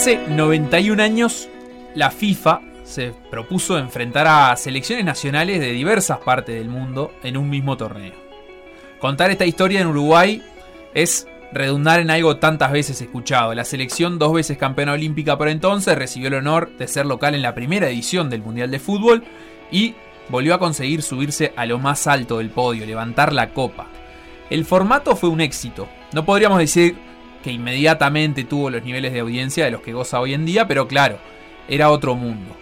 Hace 91 años, la FIFA se propuso enfrentar a selecciones nacionales de diversas partes del mundo en un mismo torneo. Contar esta historia en Uruguay es redundar en algo tantas veces escuchado. La selección, dos veces campeona olímpica por entonces, recibió el honor de ser local en la primera edición del Mundial de Fútbol y volvió a conseguir subirse a lo más alto del podio, levantar la copa. El formato fue un éxito. No podríamos decir que inmediatamente tuvo los niveles de audiencia de los que goza hoy en día, pero claro, era otro mundo.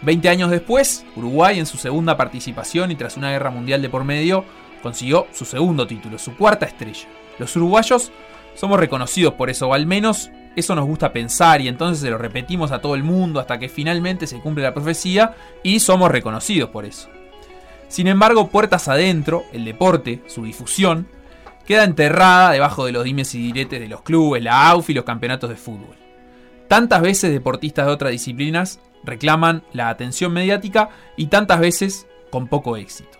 Veinte años después, Uruguay en su segunda participación y tras una guerra mundial de por medio, consiguió su segundo título, su cuarta estrella. Los uruguayos somos reconocidos por eso, o al menos eso nos gusta pensar y entonces se lo repetimos a todo el mundo hasta que finalmente se cumple la profecía y somos reconocidos por eso. Sin embargo, puertas adentro, el deporte, su difusión, queda enterrada debajo de los dimes y diretes de los clubes, la AUF y los campeonatos de fútbol. Tantas veces deportistas de otras disciplinas reclaman la atención mediática y tantas veces con poco éxito.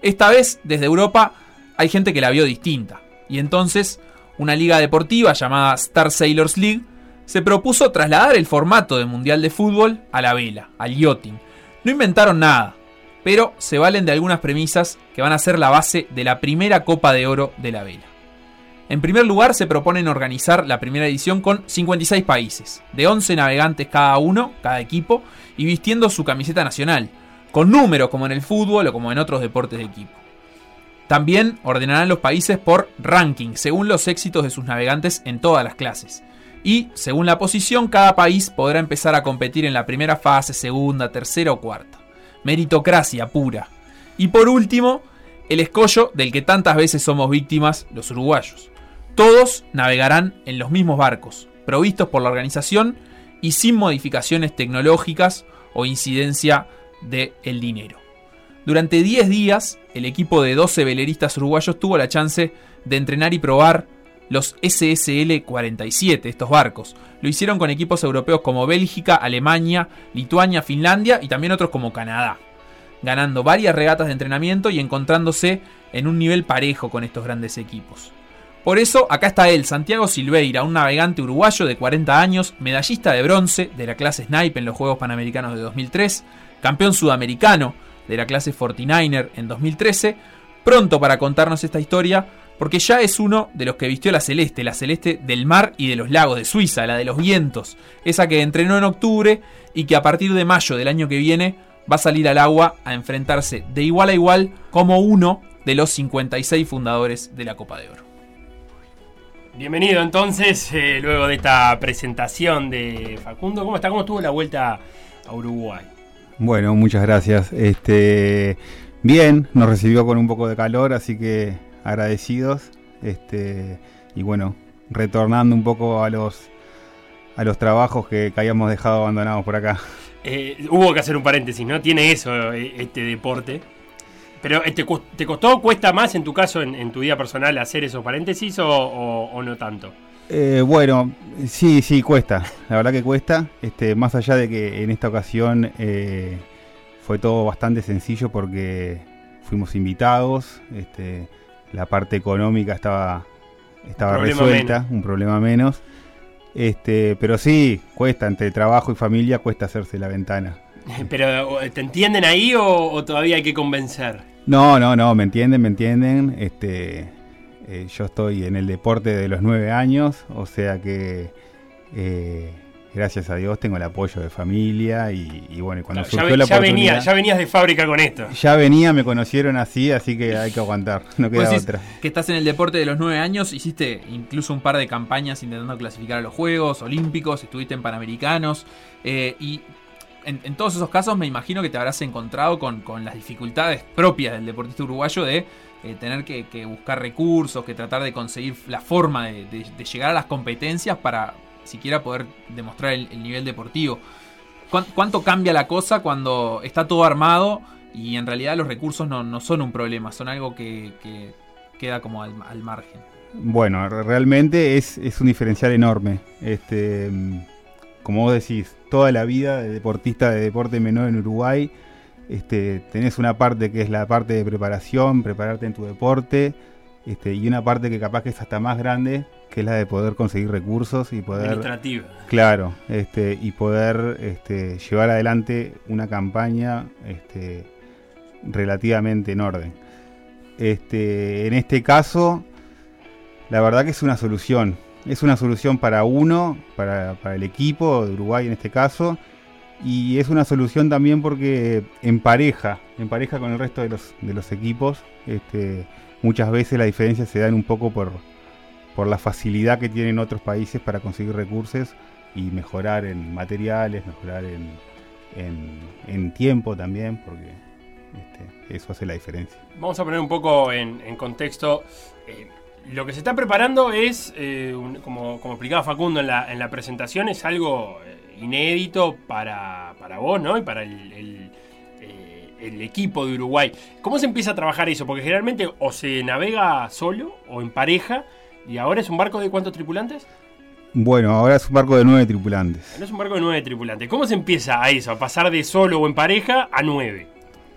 Esta vez, desde Europa, hay gente que la vio distinta, y entonces una liga deportiva llamada Star Sailors League se propuso trasladar el formato del Mundial de Fútbol a la vela, al yachting. No inventaron nada, pero se valen de algunas premisas que van a ser la base de la primera Copa de Oro de la vela. En primer lugar, se proponen organizar la primera edición con 56 países, de 11 navegantes cada uno, cada equipo, y vistiendo su camiseta nacional, con números como en el fútbol o como en otros deportes de equipo. También ordenarán los países por ranking, según los éxitos de sus navegantes en todas las clases. Y, según la posición, cada país podrá empezar a competir en la primera fase, segunda, tercera o cuarta meritocracia pura. Y por último, el escollo del que tantas veces somos víctimas los uruguayos. Todos navegarán en los mismos barcos, provistos por la organización y sin modificaciones tecnológicas o incidencia del el dinero. Durante 10 días, el equipo de 12 veleristas uruguayos tuvo la chance de entrenar y probar los SSL 47, estos barcos. Lo hicieron con equipos europeos como Bélgica, Alemania, Lituania, Finlandia y también otros como Canadá, ganando varias regatas de entrenamiento y encontrándose en un nivel parejo con estos grandes equipos. Por eso, acá está él, Santiago Silveira, un navegante uruguayo de 40 años, medallista de bronce de la clase Snipe en los Juegos Panamericanos de 2003, campeón sudamericano de la clase 49er en 2013, pronto para contarnos esta historia, porque ya es uno de los que vistió la celeste, la celeste del mar y de los lagos de Suiza, la de los vientos, esa que entrenó en octubre y que a partir de mayo del año que viene va a salir al agua a enfrentarse de igual a igual como uno de los 56 fundadores de la Copa de Oro. Bienvenido entonces, eh, luego de esta presentación de Facundo, ¿cómo está? ¿Cómo estuvo la vuelta a Uruguay? Bueno, muchas gracias. Este, bien, nos recibió con un poco de calor, así que agradecidos. Este, y bueno, retornando un poco a los a los trabajos que, habíamos dejado abandonados por acá. Eh, hubo que hacer un paréntesis, ¿no? Tiene eso eh, este deporte. Pero ¿te, ¿te costó, cuesta más en tu caso, en, tu vida personal, hacer esos paréntesis o, no tanto? Eh, bueno, sí, sí, cuesta. La verdad que cuesta. Este, más allá de que en esta ocasión fue todo bastante sencillo porque fuimos invitados. Este, la parte económica estaba, estaba resuelta, un problema menos. Este, pero sí, cuesta, entre trabajo y familia, cuesta hacerse la ventana. ¿Pero te entienden ahí o, todavía hay que convencer? No, no, no, me entienden, me entienden. Este, eh, yo estoy en el deporte de los nueve años, o sea que eh, gracias a Dios tengo el apoyo de familia y, bueno, cuando surgió ya, la ya venía, ya venías de fábrica con esto. Ya venía, me conocieron así, así que hay que aguantar, no queda otra. Que estás en el deporte de los nueve años, hiciste incluso un par de campañas intentando clasificar a los Juegos Olímpicos, estuviste en Panamericanos eh, y en, todos esos casos me imagino que te habrás encontrado con, con las dificultades propias del deportista uruguayo de eh, tener que, que buscar recursos, que tratar de conseguir la forma de, de- de llegar a las competencias para siquiera poder demostrar el, el nivel deportivo. ¿Cuán- ¿Cuánto cambia la cosa cuando está todo armado y en realidad los recursos no, no son un problema, son algo que, que queda como al, al margen? Bueno, re- realmente es, es un diferencial enorme. Este, como vos decís, toda la vida de deportista de deporte menor en Uruguay, este, tenés una parte que es la parte de preparación, prepararte en tu deporte, este, y una parte que capaz que es hasta más grande, que es la de poder conseguir recursos y poder Administrativa. Claro, este, y poder este, llevar adelante una campaña este, relativamente en orden. Este, en este caso, la verdad que es una solución. Es una solución para uno, para, para el equipo de Uruguay en este caso, y es una solución también porque en pareja, en pareja con el resto de los, de los equipos, este, muchas veces las diferencias se dan un poco por, por la facilidad que tienen otros países para conseguir recursos y mejorar en materiales, mejorar en, en- en tiempo también, porque este, eso hace la diferencia. Vamos a poner un poco en, en contexto. eh, lo que se está preparando es, eh, como, como explicaba Facundo en la, en la presentación, es algo eh, inédito para, para vos, ¿no? Y para el, el equipo de Uruguay. ¿Cómo se empieza a trabajar eso? Porque generalmente o se navega solo o en pareja. ¿Y ahora es un barco de cuántos tripulantes? Bueno, ahora es un barco de nueve tripulantes. Es un barco de nueve tripulantes. ¿Cómo se empieza a eso? A pasar de solo o en pareja a nueve.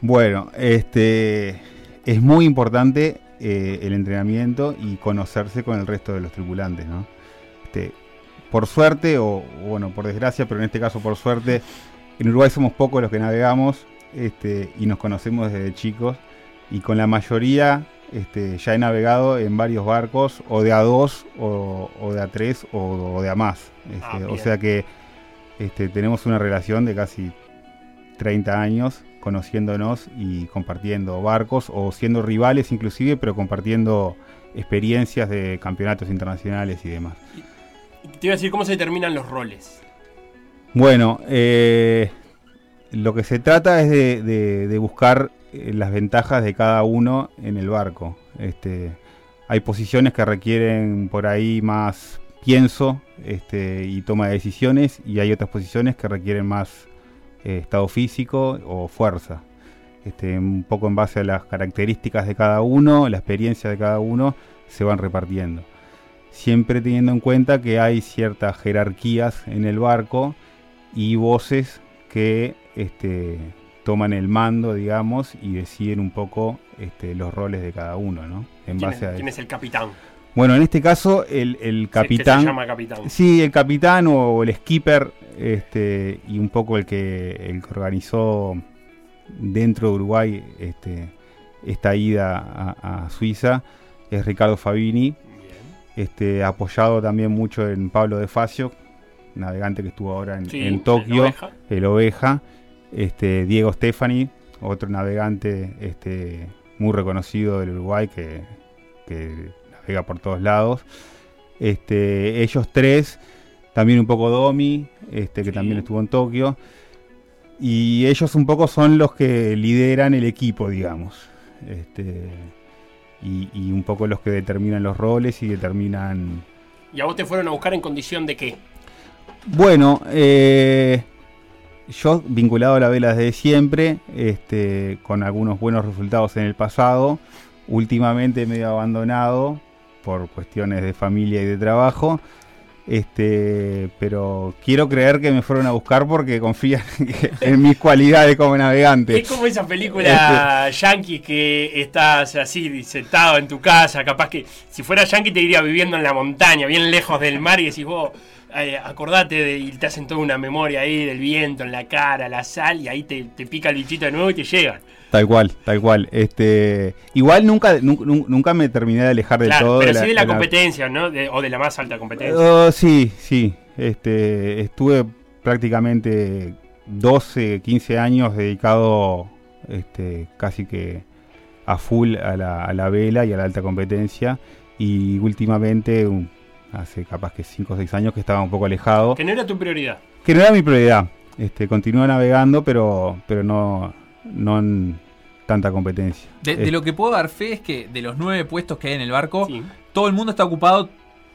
Bueno, este es muy importante eh, el entrenamiento y conocerse con el resto de los tripulantes, ¿no? Este, por suerte, o o bueno, por desgracia, pero en este caso por suerte, en Uruguay somos pocos los que navegamos este, y nos conocemos desde chicos. Y con la mayoría este, ya he navegado en varios barcos, o de a dos, o, o de a tres, o, o de a más. Este, Ah, o bien. sea que este, tenemos una relación de casi 30 años conociéndonos y compartiendo barcos o siendo rivales inclusive, pero compartiendo experiencias de campeonatos internacionales y demás. Te iba a decir cómo se determinan los roles. Bueno, eh, lo que se trata es de, de- de buscar las ventajas de cada uno en el barco. Este, hay posiciones que requieren por ahí más pienso este, y toma de decisiones y hay otras posiciones que requieren más eh, estado físico o fuerza. Este, un poco en base a las características de cada uno, la experiencia de cada uno, se van repartiendo. Siempre teniendo en cuenta que hay ciertas jerarquías en el barco y voces que toman el mando, digamos, y deciden un poco este, los roles de cada uno, ¿no? En ¿Quién, base es, a quién es el capitán? Bueno, en este caso, el, el que capitán. se llama capitán. Sí, el capitán o el skipper, este, y un poco el que, el que organizó dentro de Uruguay este, esta ida a, a Suiza, es Ricardo Fabini, este, apoyado también mucho en Pablo de Facio, navegante que estuvo ahora en, Sí, en Tokio, oveja. el Oveja, este, Diego Stefani, otro navegante este, muy reconocido del Uruguay que, que navega por todos lados. Este, ellos tres, también un poco Domi, este, que Sí. también estuvo en Tokio. Y ellos un poco son los que lideran el equipo, digamos. Este, y, y un poco los que determinan los roles y determinan ¿Y a vos te fueron a buscar en condición de qué? Bueno, eh, yo vinculado a la vela desde siempre, este, con algunos buenos resultados en el pasado, últimamente medio abandonado por cuestiones de familia y de trabajo, este, pero quiero creer que me fueron a buscar porque confían en mis cualidades como navegante. Es como esa película Este- yankee que estás así sentado en tu casa, capaz que si fuera yankee te diría viviendo en la montaña, bien lejos del mar y decís vos, eh, acordate de, y te hacen toda una memoria ahí del viento en la cara, la sal y ahí te, te pica el bichito de nuevo y te llegan. Tal cual, tal cual. Este, igual nunca, nunca, nunca me terminé de alejar del Claro, todo. pero de sí de la de competencia, ¿no? De- o de la más alta competencia. Oh, sí, sí. Este, estuve prácticamente 12, 15 años dedicado este, casi que a full a la, a la vela y a la alta competencia. Y últimamente, hace capaz que 5 o 6 años que estaba un poco alejado. Que no era tu prioridad. Que no era mi prioridad. Este, continúo navegando, pero, pero no, no, en, tanta competencia. De, de lo que puedo dar fe es que de los nueve puestos que hay en el barco, Sí. todo el mundo está ocupado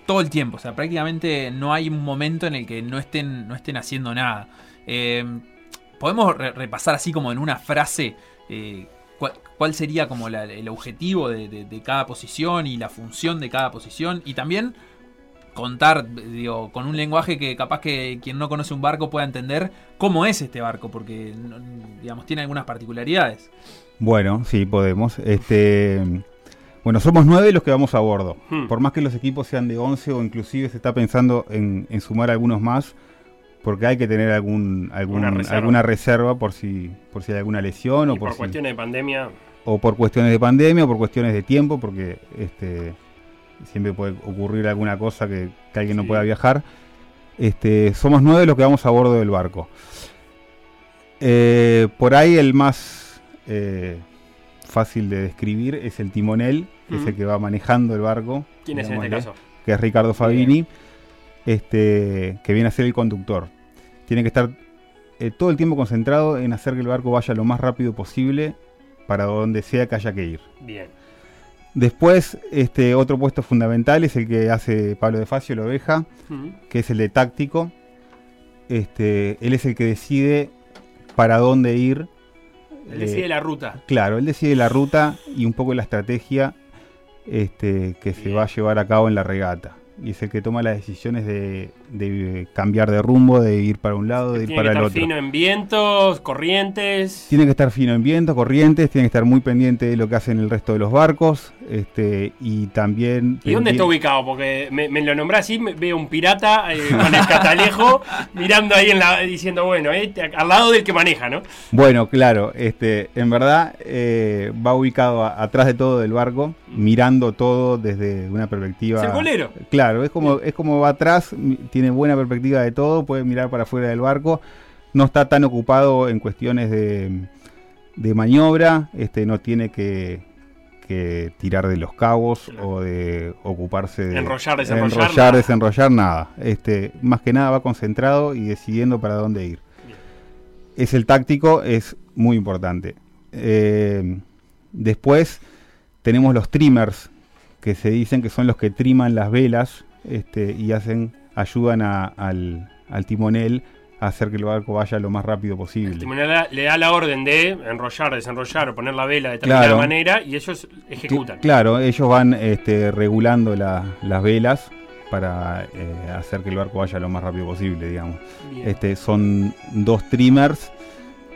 todo el tiempo. O sea, prácticamente no hay un momento en el que no estén, no estén haciendo nada. Eh, Podemos re- repasar así como en una frase eh, cuál, cuál sería como la- el objetivo de, de- de cada posición y la función de cada posición. Y también contar, digo, con un lenguaje que capaz que quien no conoce un barco pueda entender cómo es este barco, porque no- digamos tiene algunas particularidades. Bueno, sí, podemos. Este, bueno, somos nueve los que vamos a bordo. Hmm. Por más que los equipos sean de 11 o inclusive se está pensando en, en sumar algunos más, porque hay que tener algún, algún- Una reserva. alguna reserva por si, por si hay alguna lesión o por, por si- cuestiones de pandemia, o por cuestiones de pandemia o por cuestiones de tiempo, porque este, siempre puede ocurrir alguna cosa que, que alguien no pueda viajar. Este, somos nueve los que vamos a bordo del barco. Eh, por ahí el más eh, fácil de describir es el timonel, que es el que va manejando el barco. ¿quién es en este caso? Que es Ricardo Fabini, este, que viene a ser el conductor. Tiene que estar eh, todo el tiempo concentrado en hacer que el barco vaya lo más rápido posible para donde sea que haya que ir. Bien. Después, este otro puesto fundamental es el que hace Pablo de Facio, la oveja, que es el de táctico. Este, él es el que decide para dónde ir. Él decide Eh, la ruta. Claro, él decide la ruta y un poco la estrategia este, que se va a llevar a cabo en la regata. Y es el que toma las decisiones de, de cambiar de rumbo, de ir para un lado, de ir Tiene que para el estar otro. fino en vientos, corrientes. Tiene que estar fino en viento, corrientes, tiene que estar muy pendiente de lo que hacen el resto de los barcos. Este, y también. ¿Y dónde está ubicado? Porque me, me lo nombré así, me- veo un pirata eh, con el catalejo mirando ahí en la, diciendo, bueno, este, al lado del que maneja, ¿no? Bueno, claro, este, en verdad eh, va ubicado a- atrás de todo del barco, mirando todo desde una perspectiva. Es el golero. Claro, es como, es como va atrás, tiene buena perspectiva de todo, puede mirar para afuera del barco, no está tan ocupado en cuestiones de, de maniobra, este, no tiene que, que tirar de los cabos Claro. o de ocuparse de Enrollar, desenrollar, enrollar, nada. desenrollar, nada. Este, más que nada va concentrado y decidiendo para dónde ir. Bien. Es el táctico, es muy importante. Eh, después tenemos los trimmers, que se dicen que son los que triman las velas este, y hacen, ayudan a- al, al timonel a hacer que el barco vaya lo más rápido El posible. timonel da- le da la orden de enrollar, desenrollar o poner la vela de determinada Claro. manera y ellos ejecutan. Claro, ellos van este, regulando la- las velas para eh, hacer que el barco vaya lo más rápido posible, digamos. Bien. Este, son dos trimmers,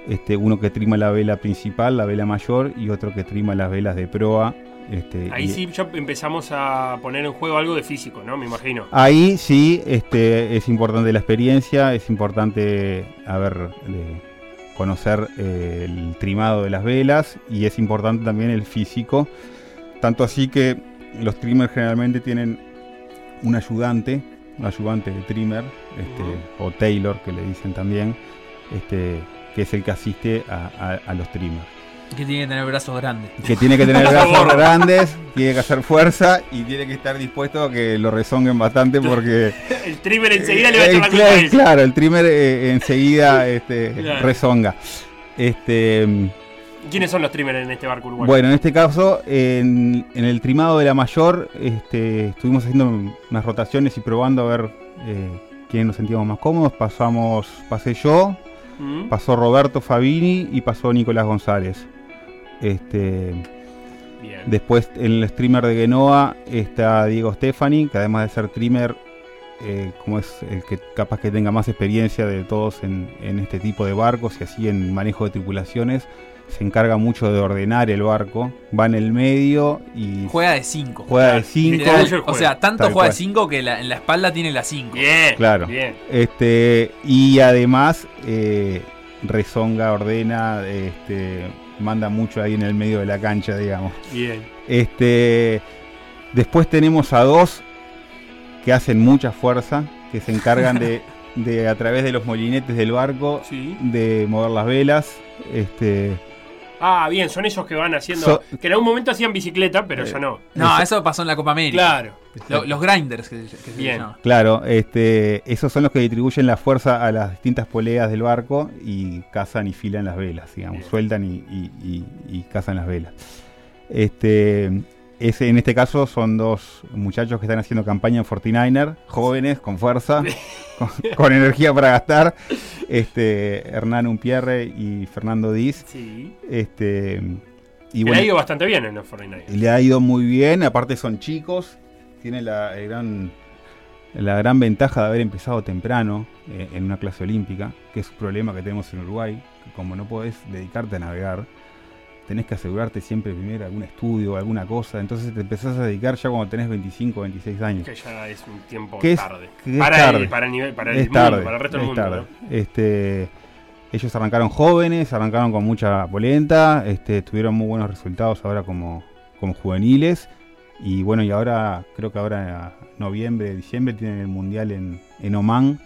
este, uno que trima la vela principal, la vela mayor, y otro que trima las velas de proa. Este, Ahí y- sí ya empezamos a poner en juego algo de físico, ¿no? Me imagino. Ahí sí este, es importante la experiencia, es importante a ver, de conocer eh, el trimado de las velas y es importante también el físico. Tanto así que los trimmers generalmente tienen un ayudante, un ayudante de trimmer, este, o Taylor que le dicen también, este, que es el que asiste a, a- a los trimmers. Que tiene que tener brazos grandes. Que tiene que tener brazos grandes, tiene que hacer fuerza y tiene que estar dispuesto a que lo rezonguen bastante porque... El trimmer enseguida le va a Eh, echar la culpa claro, el trimmer eh, enseguida este, Claro. rezonga. Este, mm, ¿Quiénes son los trimmers en este barco uruguayo? bueno, en este caso, en, en el trimado de la mayor, este, estuvimos haciendo unas rotaciones y probando a ver eh, quién nos sentíamos más cómodos. Pasamos, pasé yo, Mm. pasó Roberto Fabini y pasó Nicolás González. Este, Bien. Después en el streamer de Genoa está Diego Stefani, que además de ser streamer, eh, como es el que capaz que tenga más experiencia de todos en, en este tipo de barcos y así en manejo de tripulaciones, se encarga mucho de ordenar el barco, va en el medio y Juega de 5. juega de 5. Literal, Literal, o sea, tanto juega de cual. 5 que la- en la espalda tiene la 5. Bien. Claro. Bien. Este, y además eh, rezonga, ordena, este, manda mucho ahí en el medio de la cancha, digamos. Bien. Este, después tenemos a dos que hacen mucha fuerza, que se encargan de, de, a través de los molinetes del barco Sí. de mover las velas. Este, Ah, bien, son esos que van haciendo. So- que en algún momento hacían bicicleta, pero Eh, ya no. No, Eso- pasó en la Copa América. Claro. Lo- los grinders que, se- que se Bien. llaman. Claro, este, esos son los que distribuyen la fuerza a las distintas poleas del barco y cazan y filan las velas, digamos, Bien. sueltan y, y- y- y cazan las velas. Este, en este caso son dos muchachos que están haciendo campaña en 49er, jóvenes, con fuerza, con, con energía para gastar. Este, Hernán Umpierre y Fernando Diz. Sí. Este, y bueno, ha ido bastante bien en los 49. le ha ido muy bien, aparte son chicos, tiene la gran, la gran ventaja de haber empezado temprano eh, en una clase olímpica, que es un problema que tenemos en Uruguay, que como no podés dedicarte a navegar, tenés que asegurarte siempre primero algún estudio alguna cosa, entonces te empezás a dedicar ya cuando tenés 25 o 26 años. Que ya es un tiempo Que es- tarde. que es para, tarde. El, para el nivel, para el es mundo, tarde, para el resto del mundo. tarde. ¿no? Este, ellos arrancaron jóvenes, arrancaron con mucha polenta, este, tuvieron muy buenos resultados ahora como, como juveniles. Y bueno, y ahora, creo que ahora en noviembre, diciembre tienen el mundial en, en Oman.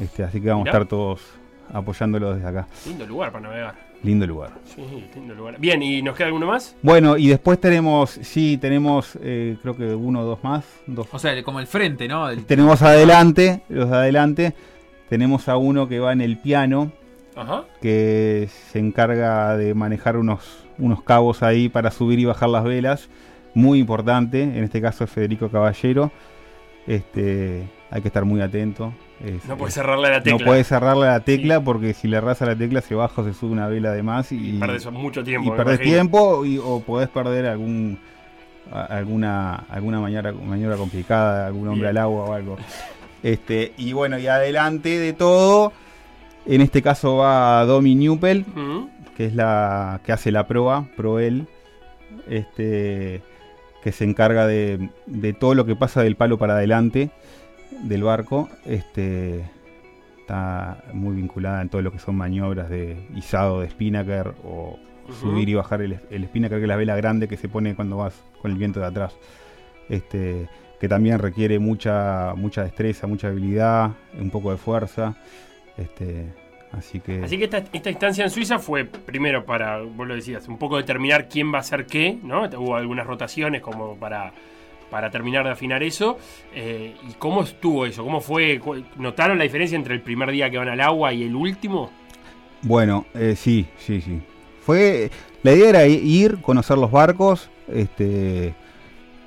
Este, así que vamos Mirá. a estar todos apoyándolos desde acá. Lindo lugar para navegar. Lindo lugar. Sí, lindo lugar. Bien, ¿y nos queda alguno más? Bueno, y después tenemos, sí, tenemos, eh, creo que uno o dos más. Dos, O sea, como el frente, ¿no? El- tenemos adelante, los de adelante. Tenemos a uno que va en el piano, Ajá. que se encarga de manejar unos, unos cabos ahí para subir y bajar las velas. Muy importante, en este caso es Federico Caballero. Este, hay que estar muy atento. Es- No puedes es- cerrarle la tecla. no puedes cerrarle la tecla porque si le arrasa la tecla se baja o se sube una vela de más y, Y perdes mucho y tiempo. perdés imagino. tiempo y- o podés perder algún a- alguna alguna maniobra, maniobra complicada, algún hombre Bien. al agua o algo. Este, y bueno, y adelante de todo, en este caso va Domi Newpel, que es la que hace la proa, Proel, este, que se encarga de, de todo lo que pasa del palo para adelante del barco. Este, está muy vinculada en todo lo que son maniobras de izado de spinnaker o subir y bajar el, el spinnaker, que es la vela grande que se pone cuando vas con el viento de atrás. Este, que también requiere mucha, mucha destreza, mucha habilidad, un poco de fuerza. Este, así que. Así que esta, esta instancia en Suiza fue primero para, vos lo decías, un poco determinar quién va a hacer qué, ¿no? Hubo algunas rotaciones como para, para terminar de afinar eso. Eh, ¿Y cómo estuvo eso? ¿Cómo fue? ¿Notaron la diferencia entre el primer día que van al agua y el último? Bueno, eh, sí, sí, sí. Fue. La idea era ir, conocer los barcos, este.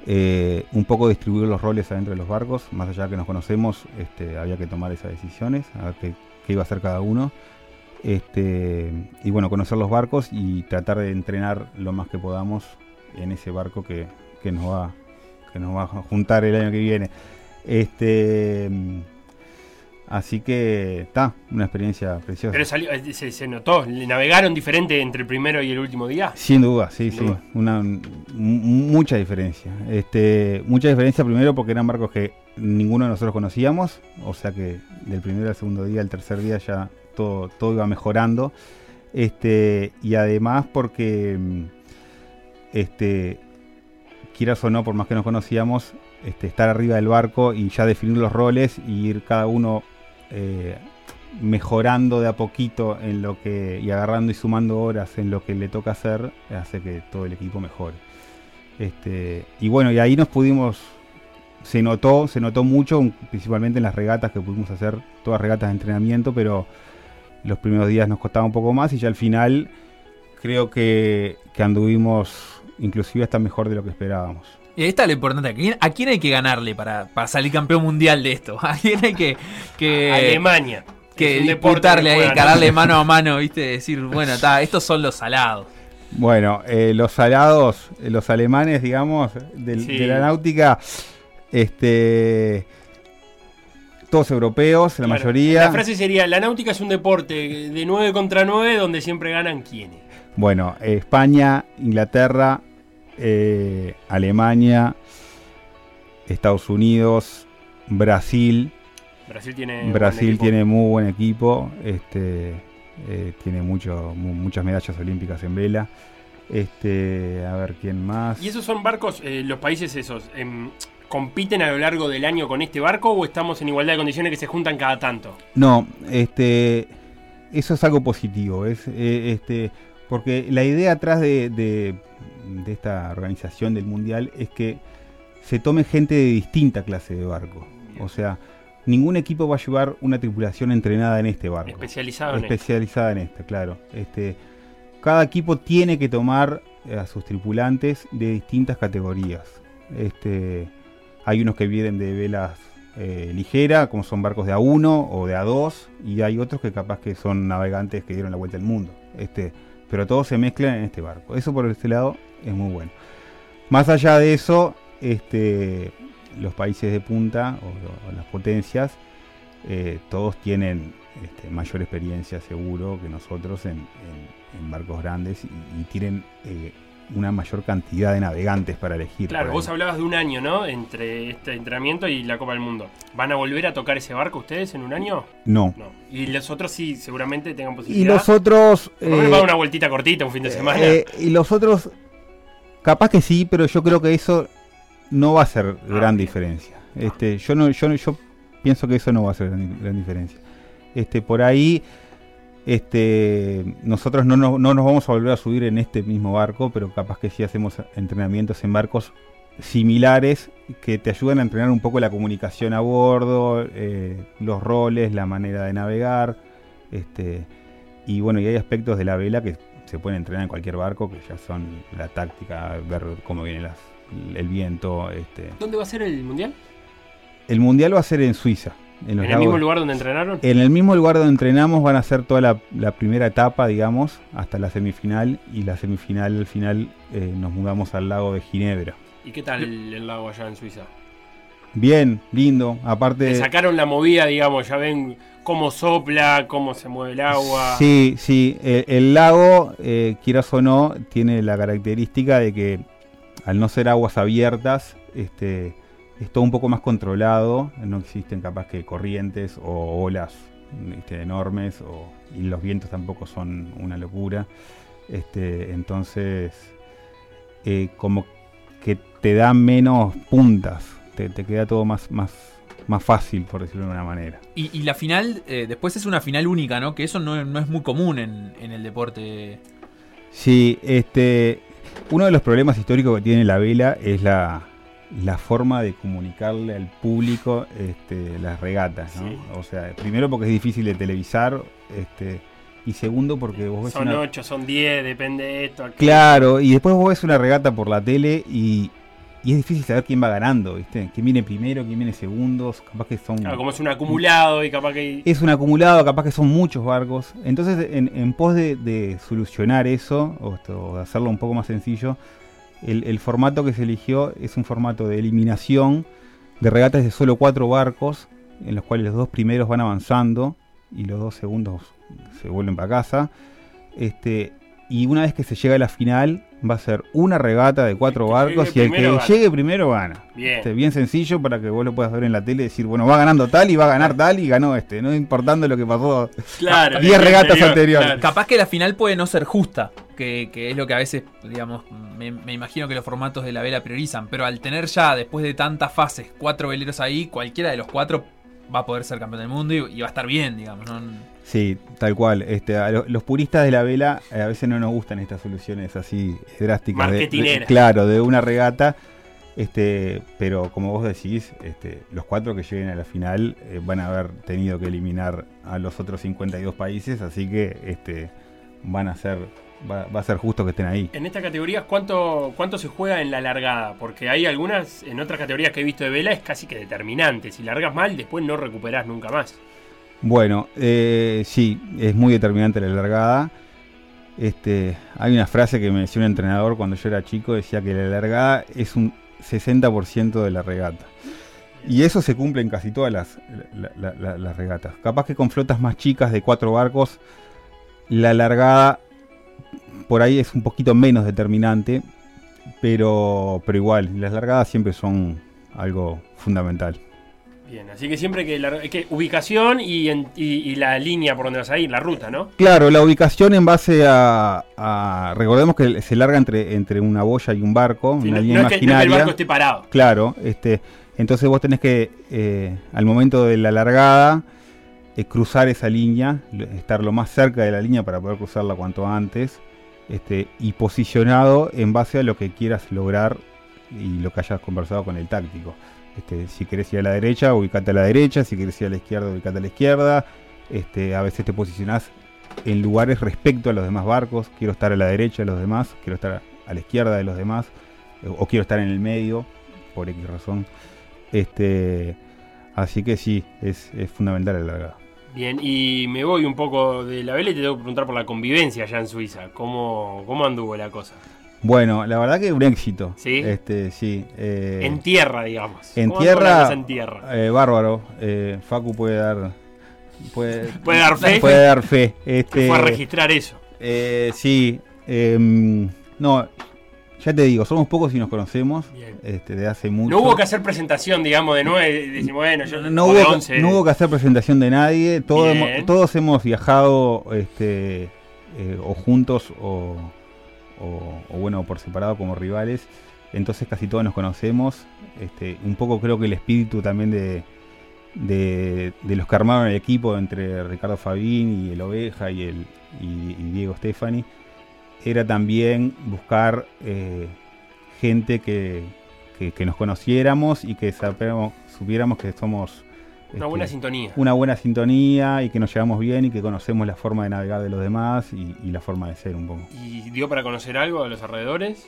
eh, un poco distribuir los roles adentro de los barcos, más allá de que nos conocemos, este, había que tomar esas decisiones, a ver qué, qué iba a hacer cada uno. Este, y bueno, conocer los barcos y tratar de entrenar lo más que podamos en ese barco que, que nos va que nos va a juntar el año que viene. Este, así que está, una experiencia preciosa. Pero salió, eh, se, se notó, ¿Le navegaron diferente entre el primero y el último día. Sin duda, sí, Sin sí. duda. Una, mucha diferencia. Este, mucha diferencia primero porque eran barcos que ninguno de nosotros conocíamos. O sea que del primero al segundo día, al tercer día ya todo, todo iba mejorando. Este, y además porque, este, quieras o no, por más que nos conocíamos, este, estar arriba del barco y ya definir los roles y ir cada uno eh, mejorando de a poquito en lo que y agarrando y sumando horas en lo que le toca hacer hace que todo el equipo mejore. Este, y bueno, y ahí nos pudimos se notó, se notó mucho, principalmente en las regatas que pudimos hacer, todas regatas de entrenamiento, pero los primeros días nos costaba un poco más y ya al final creo que anduvimos inclusive hasta mejor de lo que esperábamos. Y ahí está lo importante. ¿A quién, a quién hay que ganarle para, para salir campeón mundial de esto? ¿A quién hay que, que, Alemania. que disputarle ahí, mano a mano, ¿viste? Decir, bueno, está, estos son los salados. Bueno, eh, los salados, eh, los alemanes, digamos, del- Sí. de la náutica, este, todos europeos, la Claro, mayoría. La frase sería, la náutica es un deporte de 9 contra 9 donde siempre ganan quienes. Bueno, eh, España, Inglaterra, eh, Alemania, Estados Unidos, Brasil. Brasil tiene... buen Brasil equipo. tiene muy buen equipo, este, eh, tiene mucho, mu- muchas medallas olímpicas en vela. Este, a ver quién más. ¿Y esos son barcos, eh, los países esos, em, compiten a lo largo del año con este barco o estamos en igualdad de condiciones que se juntan cada tanto? No, este, eso es algo positivo. Es, este, Porque la idea atrás de, de- de esta organización del Mundial es que se tome gente de distinta clase de barco. O sea, ningún equipo va a llevar una tripulación entrenada en este barco. Especializado en especializada en este, claro. Este, cada equipo tiene que tomar eh, a sus tripulantes de distintas categorías. Este, hay unos que vienen de velas eh, ligera, como son barcos de A1 o de A2, y hay otros que capaz que son navegantes que dieron la vuelta al mundo. Este, pero todos se mezclan en este barco. Eso por este lado es muy bueno. Más allá de eso, este, los países de punta o, las potencias, eh, todos tienen este, mayor experiencia seguro que nosotros en, en- barcos grandes y, y tienen eh, una mayor cantidad de navegantes para elegir. Claro, vos hablabas de un año, ¿no? Entre este entrenamiento y la Copa del Mundo. ¿Van a volver a tocar ese barco ustedes en un año? No. No. Y los otros sí, seguramente tengan posibilidad. Y los otros... Eh, va a dar una vueltita cortita un fin de semana. eh, y los otros, capaz que sí, pero yo creo que eso no va a ser gran bien. diferencia. Este, yo no, yo no- yo pienso que eso no va a ser gran, gran diferencia. Este, por ahí, este, nosotros no nos, no nos vamos a volver a subir en este mismo barco, pero capaz que sí hacemos entrenamientos en barcos similares que te ayudan a entrenar un poco la comunicación a bordo, eh, los roles, la manera de navegar, este, y bueno, y hay aspectos de la vela que se pueden entrenar en cualquier barco, que ya son la táctica, ver cómo viene las- el viento. Este. ¿Dónde va a ser el mundial? El mundial va a ser en Suiza. En, ¿En los el lagos- mismo lugar donde entrenaron? en el mismo lugar donde entrenamos van a ser toda la, la primera etapa, digamos, hasta la semifinal. Y la semifinal, al final, eh, nos mudamos al lago de Ginebra. ¿Y qué tal el, el lago allá en Suiza? Bien, lindo. Aparte. Le sacaron la movida, digamos, ya ven cómo sopla, cómo se mueve el agua. Sí, sí. El, el lago, eh, quieras o no, tiene la característica de que al no ser aguas abiertas, este, es todo un poco más controlado. No existen capaz que corrientes o olas este, enormes o, y los vientos tampoco son una locura. Este, entonces, eh, como que te da menos puntas. Te, te queda todo más, más, más fácil, por decirlo de una manera. Y, y la final, eh, después es una final única, ¿no? Que eso no, no es muy común en, en el deporte. Sí, este, uno de los problemas históricos que tiene la vela es la, la forma de comunicarle al público este, las regatas, ¿no? Sí. O sea, primero porque es difícil de televisar, este, y segundo porque vos ves Son una... 8, son 10, depende de esto. aquello. Claro, y después vos ves una regata por la tele y, y es difícil saber quién va ganando, ¿viste? ¿Quién viene primero, quién viene segundos? Capaz que son... Claro, como es un acumulado y capaz que. Es un acumulado, capaz que son muchos barcos. Entonces, en, en pos de, de solucionar eso, o de hacerlo un poco más sencillo, el, el formato que se eligió es un formato de eliminación de regatas de solo cuatro barcos, en los cuales los dos primeros van avanzando y los dos segundos se vuelven para casa. Este, y una vez que se llega a la final, va a ser una regata de cuatro El barcos y el que gana. llegue primero gana. Bien. Este, bien sencillo para que vos lo puedas ver en la tele y decir, bueno, va ganando tal y va a ganar tal y ganó este, no importando lo que pasó. Claro. 10 el regatas anterior, anteriores. claro. Capaz que la final puede no ser justa, que, que es lo que a veces, digamos, me, me imagino que los formatos de la vela priorizan, pero al tener ya, después de tantas fases, cuatro veleros ahí, cualquiera de los cuatro va a poder ser campeón del mundo y, y va a estar bien, digamos. ¿no? Sí, tal cual. Este, a lo- los puristas de la vela eh, a veces no nos gustan estas soluciones así drásticas. de- claro, de una regata. Este, pero como vos decís, este, los cuatro que lleguen a la final eh, van a haber tenido que eliminar a los otros 52 países, así que este, van a ser, va, va a ser justo que estén ahí. En esta categoría, ¿cuánto, ¿cuánto se juega en la largada? Porque hay algunas, en otras categorías que he visto de vela, es casi que determinante. Si largas mal, después no recuperás nunca más. Bueno, eh, sí, es muy determinante la largada. Este, hay una frase que me decía un entrenador cuando yo era chico, decía que la largada es un 60% de la regata. Y eso se cumple en casi todas las, la- la- la- las regatas. Capaz que con flotas más chicas de cuatro barcos, la largada por ahí es un poquito menos determinante, pero, pero igual, las largadas siempre son algo fundamental. Bien, así que siempre que, es que ubicación y, en- y- y la línea por donde vas a ir, la ruta, ¿no? Claro, la ubicación en base a, a- recordemos que se larga entre, entre una boya y un barco, Sí, una no, línea no es que, no es que el imaginaria. barco esté parado. Claro, este, entonces vos tenés que, eh, al momento de la largada, eh, cruzar esa línea, estar lo más cerca de la línea para poder cruzarla cuanto antes. Este, y posicionado en base a lo que quieras lograr y lo que hayas conversado con el táctico. Este, si querés ir a la derecha, ubicate a la derecha, si querés ir a la izquierda, ubicate a la izquierda. Este, a veces te posicionás en lugares respecto a los demás barcos. Quiero estar a la derecha de los demás, quiero estar a la izquierda de los demás, o quiero estar en el medio, por X razón. Este, así que sí, es, fundamental verdad. Bien, y me voy un poco de la vela y te tengo que preguntar por la convivencia allá en Suiza. ¿Cómo, cómo anduvo la cosa? Bueno, la verdad que un éxito. ¿Sí? Este, sí. eh, en tierra, digamos. en ¿Cómo anduvo la tierra, en tierra? eh, bárbaro. Eh, Facu puede dar. Puede, ¿Puede dar fe? Puede dar fe. Este, fue a registrar eso. eh, sí. em, no, ya te digo, somos pocos y nos conocemos. Este, de hace mucho. No hubo que hacer presentación, digamos, de nueve. de- decir, bueno, yo. no, de hubo, no hubo que hacer presentación de nadie. Todos, hemos, todos hemos viajado este, eh, o juntos o, o- o, bueno, por separado como rivales. Entonces casi todos nos conocemos. Este, un poco creo que el espíritu también de, de, de los que armaron el equipo entre Ricardo Fabín y el Oveja y, el, y, y Diego Stefani era también buscar eh, gente que, que- que nos conociéramos y que supiéramos que somos Una este, buena sintonía. una buena sintonía y que nos llevamos bien y que conocemos la forma de navegar de los demás y, y la forma de ser un poco. ¿Y dio para conocer algo de los alrededores?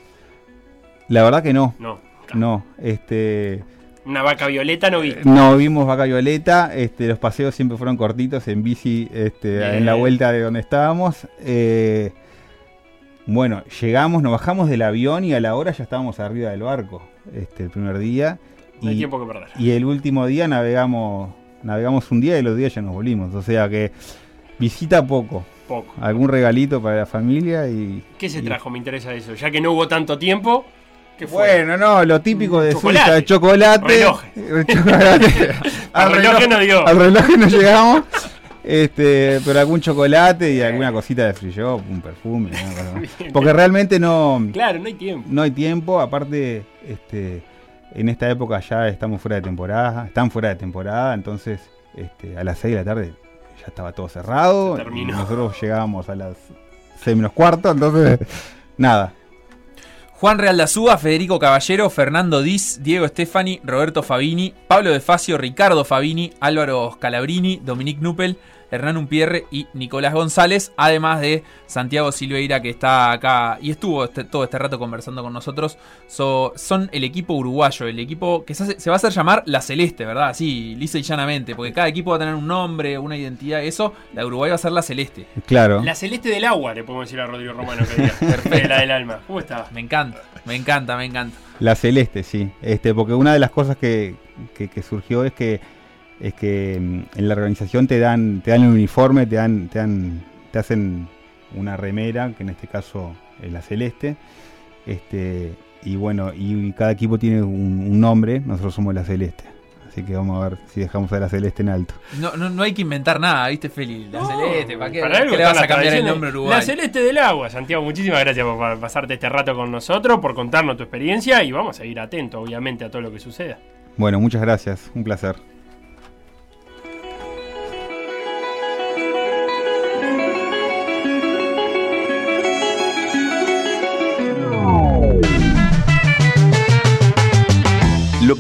La verdad que no, No. no, este, Una vaca violeta no vi. no vimos vaca violeta, este, los paseos siempre fueron cortitos en bici, este, Bien. en la vuelta de donde estábamos. eh, bueno, llegamos, nos bajamos del avión y a la hora ya estábamos arriba del barco, este, el primer día. No hay y- tiempo que perder. Y el último día navegamos, navegamos un día y los días ya nos volvimos. O sea que visita poco, Poco. algún regalito para la familia y. ¿Qué se y- trajo? Me interesa eso. Ya que no hubo tanto tiempo, ¿qué fue? Bueno, no, lo típico de Chocolate. Suiza, chocolate. Al reloj no dio. Al reloj no llegamos. Este, pero algún chocolate y alguna cosita de free shop, un perfume. Porque realmente no, Claro, no hay tiempo. no hay tiempo. Aparte, este, en esta época ya estamos fuera de temporada, están fuera de temporada, entonces este, a las 6 de la tarde ya estaba todo cerrado. Y nosotros llegábamos a las 6 menos cuarto, entonces nada. Juan Real de Azúa, Federico Caballero, Fernando Diz, Diego Stefani, Roberto Fabini, Pablo De Facio, Ricardo Fabini, Álvaro Scalabrini, Dominique Nuppel, Hernán Umpierre y Nicolás González, además de Santiago Silveira que está acá y estuvo este- todo este rato conversando con nosotros. So- son el equipo uruguayo, el equipo que se, hace- se va a hacer llamar La Celeste, ¿verdad? Así, lisa y llanamente, porque cada equipo va a tener un nombre, una identidad, eso, la de Uruguay va a ser La Celeste. Claro. La celeste del agua, le podemos decir a Rodrigo Romano que diga. La del alma. ¿Cómo está? Me encanta, me encanta, me encanta. La celeste, sí. Este, porque una de las cosas que, que- que surgió es que es que mm, en la organización te dan, te dan el uniforme, te dan, te dan, te hacen una remera, que en este caso es la celeste. Este, y bueno, y cada equipo tiene un, un nombre, nosotros somos la celeste. Así que vamos a ver si dejamos a la celeste en alto. No, no, no hay que inventar nada, ¿viste, Feli? La No, celeste, ¿para qué, para ¿Qué algo le vas a cambiar el nombre Uruguay? La celeste del agua, Santiago. Muchísimas gracias por pa- pasarte este rato con nosotros, por contarnos tu experiencia y vamos a ir atentos, obviamente, a todo lo que suceda. Bueno, muchas gracias, un placer.